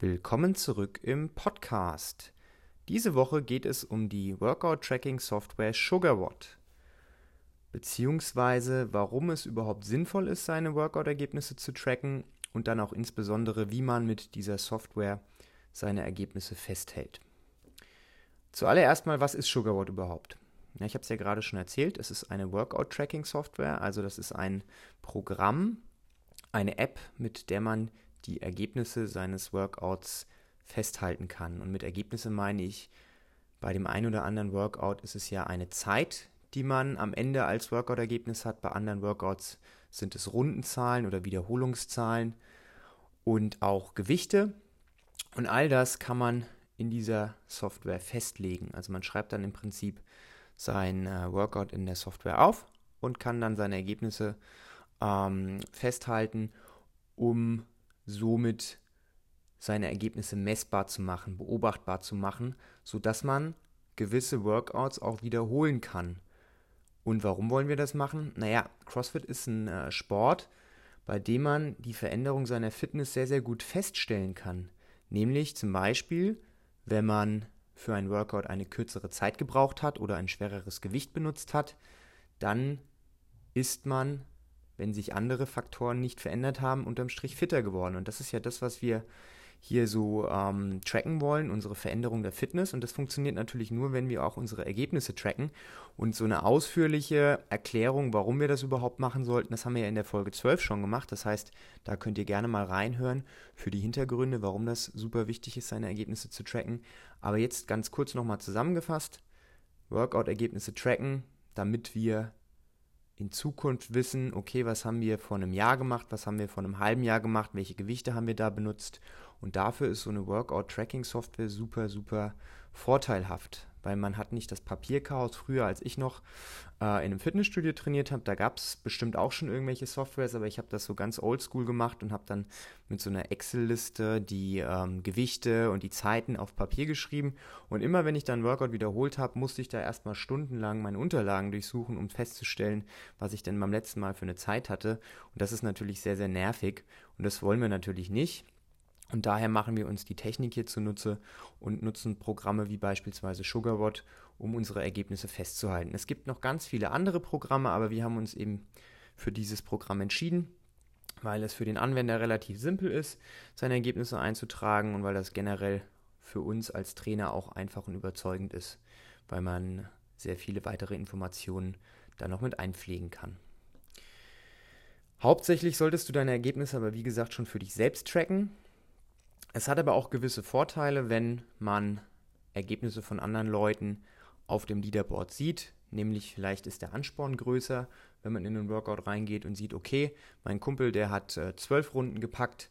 Willkommen zurück im Podcast. Diese Woche geht es um die Workout-Tracking-Software SugarWatt, beziehungsweise warum es überhaupt sinnvoll ist, seine Workout-Ergebnisse zu tracken und dann auch insbesondere, wie man mit dieser Software seine Ergebnisse festhält. Zuallererst mal, was ist SugarWatt überhaupt? Ja, ich habe es ja gerade schon erzählt, es ist eine Workout-Tracking-Software, also das ist ein Programm, eine App, mit der man die Ergebnisse seines Workouts festhalten kann. Und mit Ergebnisse meine ich, bei dem einen oder anderen Workout ist es ja eine Zeit, die man am Ende als Workout-Ergebnis hat. Bei anderen Workouts sind es Rundenzahlen oder Wiederholungszahlen und auch Gewichte. Und all das kann man in dieser Software festlegen. Also man schreibt dann im Prinzip sein äh, Workout in der Software auf und kann dann seine Ergebnisse ähm, festhalten, um somit seine Ergebnisse messbar zu machen, beobachtbar zu machen, sodass man gewisse Workouts auch wiederholen kann. Und warum wollen wir das machen? Naja, CrossFit ist ein äh, Sport, bei dem man die Veränderung seiner Fitness sehr, sehr gut feststellen kann. Nämlich zum Beispiel, wenn man für ein Workout eine kürzere Zeit gebraucht hat oder ein schwereres Gewicht benutzt hat, dann ist man wenn sich andere Faktoren nicht verändert haben, unterm Strich fitter geworden. Und das ist ja das, was wir hier so ähm, tracken wollen, unsere Veränderung der Fitness. Und das funktioniert natürlich nur, wenn wir auch unsere Ergebnisse tracken. Und so eine ausführliche Erklärung, warum wir das überhaupt machen sollten, das haben wir ja in der Folge 12 schon gemacht. Das heißt, da könnt ihr gerne mal reinhören für die Hintergründe, warum das super wichtig ist, seine Ergebnisse zu tracken. Aber jetzt ganz kurz nochmal zusammengefasst. Workout-Ergebnisse tracken, damit wir in Zukunft wissen, okay, was haben wir vor einem Jahr gemacht, was haben wir vor einem halben Jahr gemacht, welche Gewichte haben wir da benutzt. Und dafür ist so eine Workout-Tracking-Software super, super vorteilhaft weil man hat nicht das Papierchaos. Früher, als ich noch äh, in einem Fitnessstudio trainiert habe, da gab es bestimmt auch schon irgendwelche Softwares, aber ich habe das so ganz oldschool gemacht und habe dann mit so einer Excel-Liste die ähm, Gewichte und die Zeiten auf Papier geschrieben. Und immer wenn ich dann Workout wiederholt habe, musste ich da erstmal stundenlang meine Unterlagen durchsuchen, um festzustellen, was ich denn beim letzten Mal für eine Zeit hatte. Und das ist natürlich sehr, sehr nervig. Und das wollen wir natürlich nicht. Und daher machen wir uns die Technik hier zunutze und nutzen Programme wie beispielsweise SugarWatt, um unsere Ergebnisse festzuhalten. Es gibt noch ganz viele andere Programme, aber wir haben uns eben für dieses Programm entschieden, weil es für den Anwender relativ simpel ist, seine Ergebnisse einzutragen und weil das generell für uns als Trainer auch einfach und überzeugend ist, weil man sehr viele weitere Informationen da noch mit einpflegen kann. Hauptsächlich solltest du deine Ergebnisse aber wie gesagt schon für dich selbst tracken. Es hat aber auch gewisse Vorteile, wenn man Ergebnisse von anderen Leuten auf dem Leaderboard sieht. Nämlich vielleicht ist der Ansporn größer, wenn man in einen Workout reingeht und sieht, okay, mein Kumpel, der hat äh, zwölf Runden gepackt,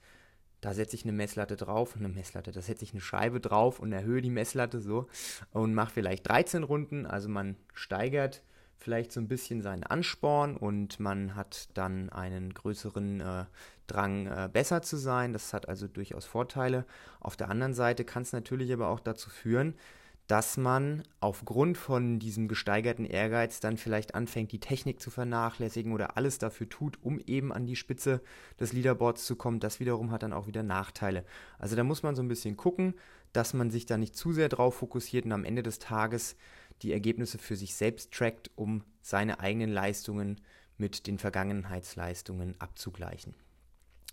da setze ich eine Messlatte drauf, eine Messlatte, da setze ich eine Scheibe drauf und erhöhe die Messlatte so und mache vielleicht 13 Runden. Also man steigert vielleicht so ein bisschen seinen Ansporn und man hat dann einen größeren äh, Drang, äh, besser zu sein. Das hat also durchaus Vorteile. Auf der anderen Seite kann es natürlich aber auch dazu führen, dass man aufgrund von diesem gesteigerten Ehrgeiz dann vielleicht anfängt, die Technik zu vernachlässigen oder alles dafür tut, um eben an die Spitze des Leaderboards zu kommen. Das wiederum hat dann auch wieder Nachteile. Also da muss man so ein bisschen gucken, dass man sich da nicht zu sehr drauf fokussiert und am Ende des Tages die Ergebnisse für sich selbst trackt, um seine eigenen Leistungen mit den Vergangenheitsleistungen abzugleichen.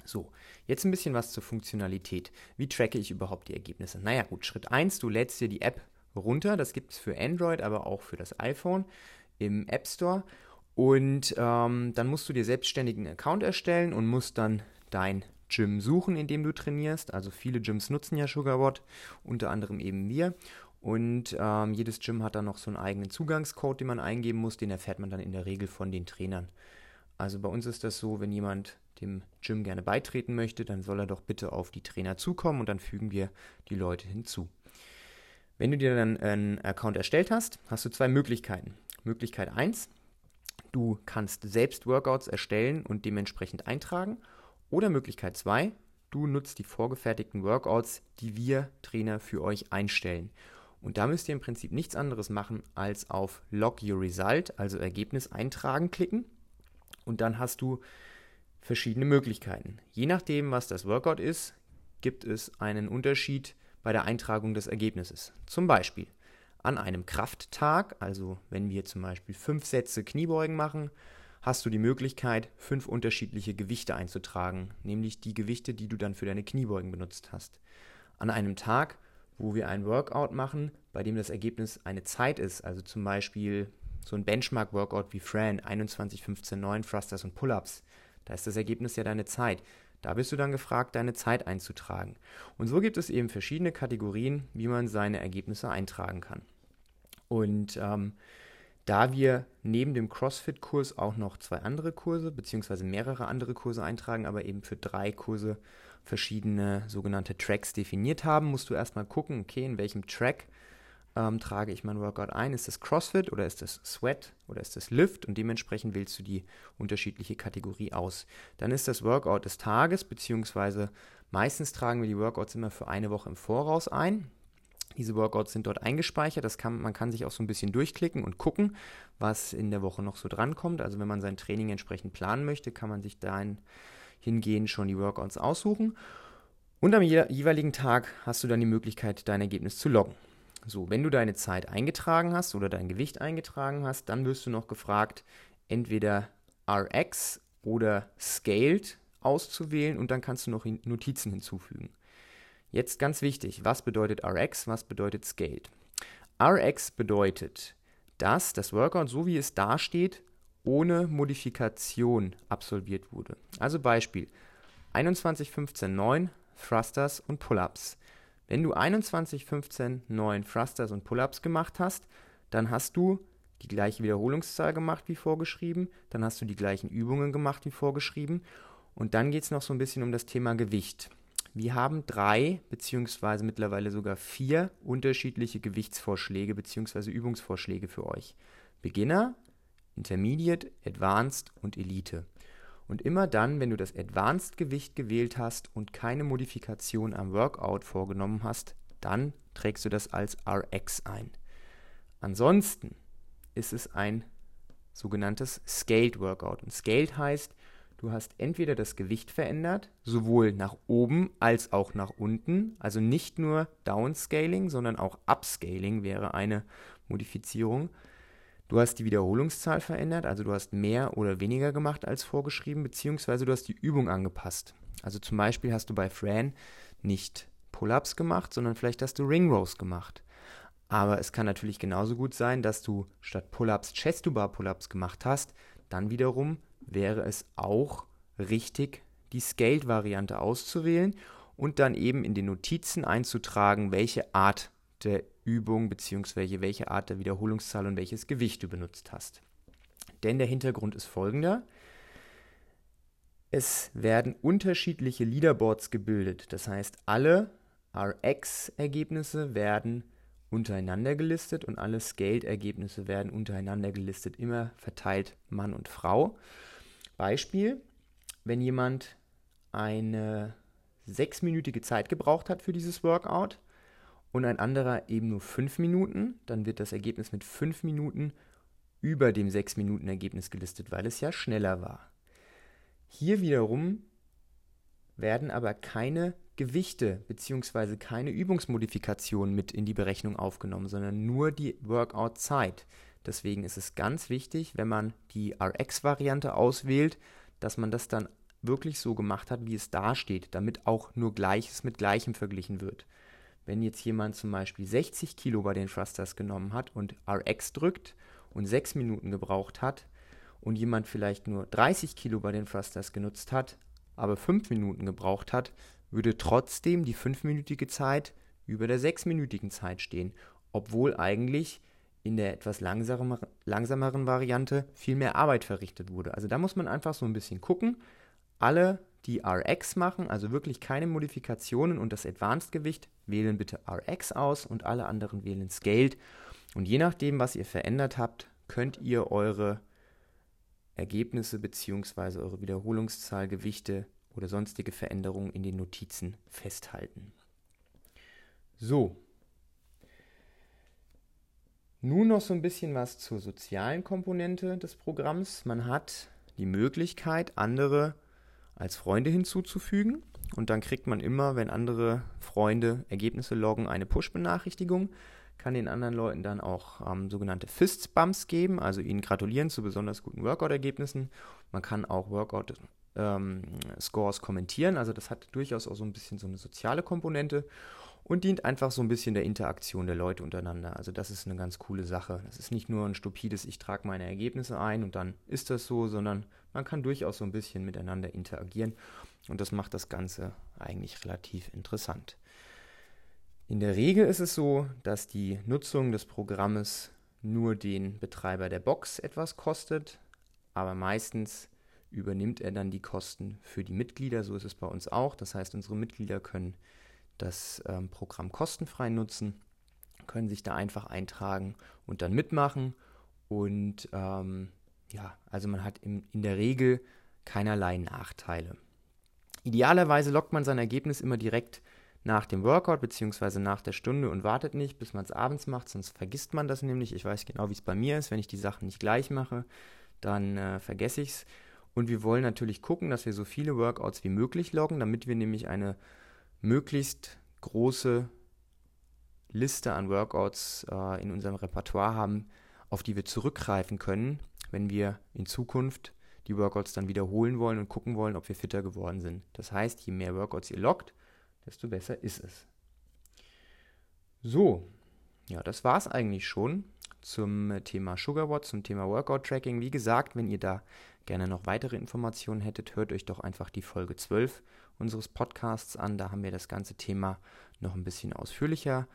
So, jetzt ein bisschen was zur Funktionalität. Wie tracke ich überhaupt die Ergebnisse? Naja, gut, Schritt 1, du lädst dir die App runter. Das gibt es für Android, aber auch für das iPhone im App Store. Und ähm, dann musst du dir selbstständig einen Account erstellen und musst dann dein Gym suchen, in dem du trainierst. Also viele Gyms nutzen ja SugarWatt, unter anderem eben wir. Und ähm, jedes Gym hat dann noch so einen eigenen Zugangscode, den man eingeben muss. Den erfährt man dann in der Regel von den Trainern. Also bei uns ist das so, wenn jemand dem Gym gerne beitreten möchte, dann soll er doch bitte auf die Trainer zukommen und dann fügen wir die Leute hinzu. Wenn du dir dann einen Account erstellt hast, hast du zwei Möglichkeiten. Möglichkeit 1, du kannst selbst Workouts erstellen und dementsprechend eintragen. Oder Möglichkeit 2, du nutzt die vorgefertigten Workouts, die wir Trainer für euch einstellen. Und da müsst ihr im Prinzip nichts anderes machen, als auf Log Your Result, also Ergebnis eintragen, klicken. Und dann hast du verschiedene Möglichkeiten. Je nachdem, was das Workout ist, gibt es einen Unterschied bei der Eintragung des Ergebnisses. Zum Beispiel an einem Krafttag, also wenn wir zum Beispiel fünf Sätze Kniebeugen machen, hast du die Möglichkeit, fünf unterschiedliche Gewichte einzutragen, nämlich die Gewichte, die du dann für deine Kniebeugen benutzt hast. An einem Tag, wo wir ein Workout machen, bei dem das Ergebnis eine Zeit ist, also zum Beispiel so ein Benchmark-Workout wie Fran, 21, 15, 9 Thrusters und Pull-Ups, da ist das Ergebnis ja deine Zeit. Da bist du dann gefragt, deine Zeit einzutragen. Und so gibt es eben verschiedene Kategorien, wie man seine Ergebnisse eintragen kann. Und ähm, da wir neben dem CrossFit-Kurs auch noch zwei andere Kurse beziehungsweise mehrere andere Kurse eintragen, aber eben für drei Kurse verschiedene sogenannte Tracks definiert haben, musst du erstmal gucken, okay, in welchem Track ähm, trage ich mein Workout ein. Ist das CrossFit oder ist das Sweat oder ist das Lift? Und dementsprechend wählst du die unterschiedliche Kategorie aus. Dann ist das Workout des Tages, beziehungsweise meistens tragen wir die Workouts immer für eine Woche im Voraus ein. Diese Workouts sind dort eingespeichert. Das kann, man kann sich auch so ein bisschen durchklicken und gucken, was in der Woche noch so drankommt. Also wenn man sein Training entsprechend planen möchte, kann man sich dahin hingehen schon die Workouts aussuchen. Und am jeweiligen Tag hast du dann die Möglichkeit, dein Ergebnis zu loggen. So, wenn du deine Zeit eingetragen hast oder dein Gewicht eingetragen hast, dann wirst du noch gefragt, entweder RX oder Scaled auszuwählen und dann kannst du noch Notizen hinzufügen. Jetzt ganz wichtig, was bedeutet RX, was bedeutet Scaled? RX bedeutet, dass das Workout, so wie es dasteht, ohne Modifikation absolviert wurde. Also Beispiel 21, 15, 9 Thrusters und Pull-ups. Wenn du 21, 15, 9 Thrusters und Pull-ups gemacht hast, dann hast du die gleiche Wiederholungszahl gemacht wie vorgeschrieben, dann hast du die gleichen Übungen gemacht wie vorgeschrieben und dann geht es noch so ein bisschen um das Thema Gewicht. Wir haben drei beziehungsweise mittlerweile sogar vier unterschiedliche Gewichtsvorschläge beziehungsweise Übungsvorschläge für euch. Beginner, Intermediate, Advanced und Elite. Und immer dann, wenn du das Advanced-Gewicht gewählt hast und keine Modifikation am Workout vorgenommen hast, dann trägst du das als RX ein. Ansonsten ist es ein sogenanntes Scaled Workout. Und Scaled heißt, Du hast entweder das Gewicht verändert, sowohl nach oben als auch nach unten, also nicht nur Downscaling, sondern auch Upscaling wäre eine Modifizierung. Du hast die Wiederholungszahl verändert, also du hast mehr oder weniger gemacht als vorgeschrieben, beziehungsweise du hast die Übung angepasst. Also zum Beispiel hast du bei Fran nicht Pull-ups gemacht, sondern vielleicht hast du Ring Rows gemacht. Aber es kann natürlich genauso gut sein, dass du statt Pull-ups Chest-to-Bar Pull-ups gemacht hast, dann wiederum wäre es auch richtig, die Scaled-Variante auszuwählen und dann eben in den Notizen einzutragen, welche Art der Übung bzw. welche Art der Wiederholungszahl und welches Gewicht du benutzt hast. Denn der Hintergrund ist folgender. Es werden unterschiedliche Leaderboards gebildet. Das heißt, alle RX-Ergebnisse werden untereinander gelistet und alle Scaled-Ergebnisse werden untereinander gelistet, immer verteilt Mann und Frau. Beispiel, wenn jemand eine sechsminütige Zeit gebraucht hat für dieses Workout und ein anderer eben nur fünf Minuten, dann wird das Ergebnis mit fünf Minuten über dem sechs Minuten Ergebnis gelistet, weil es ja schneller war. Hier wiederum werden aber keine Gewichte bzw. keine Übungsmodifikationen mit in die Berechnung aufgenommen, sondern nur die Workout-Zeit. Deswegen ist es ganz wichtig, wenn man die RX-Variante auswählt, dass man das dann wirklich so gemacht hat, wie es da steht, damit auch nur Gleiches mit Gleichem verglichen wird. Wenn jetzt jemand zum Beispiel 60 Kilo bei den Thrusters genommen hat und RX drückt und 6 Minuten gebraucht hat und jemand vielleicht nur 30 Kilo bei den Thrusters genutzt hat, aber 5 Minuten gebraucht hat, würde trotzdem die 5-minütige Zeit über der 6-minütigen Zeit stehen, obwohl eigentlich in der etwas langsamer, langsameren Variante viel mehr Arbeit verrichtet wurde. Also da muss man einfach so ein bisschen gucken. Alle, die RX machen, also wirklich keine Modifikationen und das Advanced-Gewicht, wählen bitte RX aus und alle anderen wählen Scaled. Und je nachdem, was ihr verändert habt, könnt ihr eure Ergebnisse bzw. eure Wiederholungszahl, Gewichte oder sonstige Veränderungen in den Notizen festhalten. So, nun noch so ein bisschen was zur sozialen Komponente des Programms. Man hat die Möglichkeit, andere als Freunde hinzuzufügen. Und dann kriegt man immer, wenn andere Freunde Ergebnisse loggen, eine Push-Benachrichtigung. Kann den anderen Leuten dann auch ähm, sogenannte Fist-Bumps geben, also ihnen gratulieren zu besonders guten Workout-Ergebnissen. Man kann auch Workout-Scores ähm, kommentieren, also das hat durchaus auch so ein bisschen so eine soziale Komponente und dient einfach so ein bisschen der Interaktion der Leute untereinander. Also das ist eine ganz coole Sache. Das ist nicht nur ein stupides, ich trage meine Ergebnisse ein und dann ist das so, sondern man kann durchaus so ein bisschen miteinander interagieren und das macht das Ganze eigentlich relativ interessant. In der Regel ist es so, dass die Nutzung des Programmes nur den Betreiber der Box etwas kostet, aber meistens übernimmt er dann die Kosten für die Mitglieder. So ist es bei uns auch. Das heißt, unsere Mitglieder können das ähm, Programm kostenfrei nutzen, können sich da einfach eintragen und dann mitmachen. Und ähm, ja, also man hat im, in der Regel keinerlei Nachteile. Idealerweise lockt man sein Ergebnis immer direkt nach dem Workout bzw. nach der Stunde und wartet nicht, bis man es abends macht, sonst vergisst man das nämlich. Ich weiß genau, wie es bei mir ist. Wenn ich die Sachen nicht gleich mache, dann äh, vergesse ich es. Und wir wollen natürlich gucken, dass wir so viele Workouts wie möglich loggen, damit wir nämlich eine möglichst große Liste an Workouts äh, in unserem Repertoire haben, auf die wir zurückgreifen können, wenn wir in Zukunft die Workouts dann wiederholen wollen und gucken wollen, ob wir fitter geworden sind. Das heißt, je mehr Workouts ihr loggt, desto besser ist es. So, ja, das war es eigentlich schon zum Thema SugarWatt, zum Thema Workout Tracking. Wie gesagt, wenn ihr da gerne noch weitere Informationen hättet, hört euch doch einfach die Folge 12 unseres Podcasts an. Da haben wir das ganze Thema noch ein bisschen ausführlicher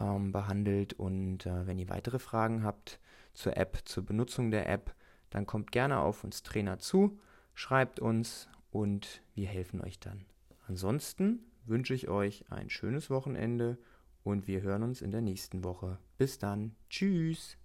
ähm, behandelt. Und äh, wenn ihr weitere Fragen habt zur App, zur Benutzung der App, dann kommt gerne auf uns Trainer zu, schreibt uns und wir helfen euch dann. Ansonsten wünsche ich euch ein schönes Wochenende und wir hören uns in der nächsten Woche. Bis dann. Tschüss.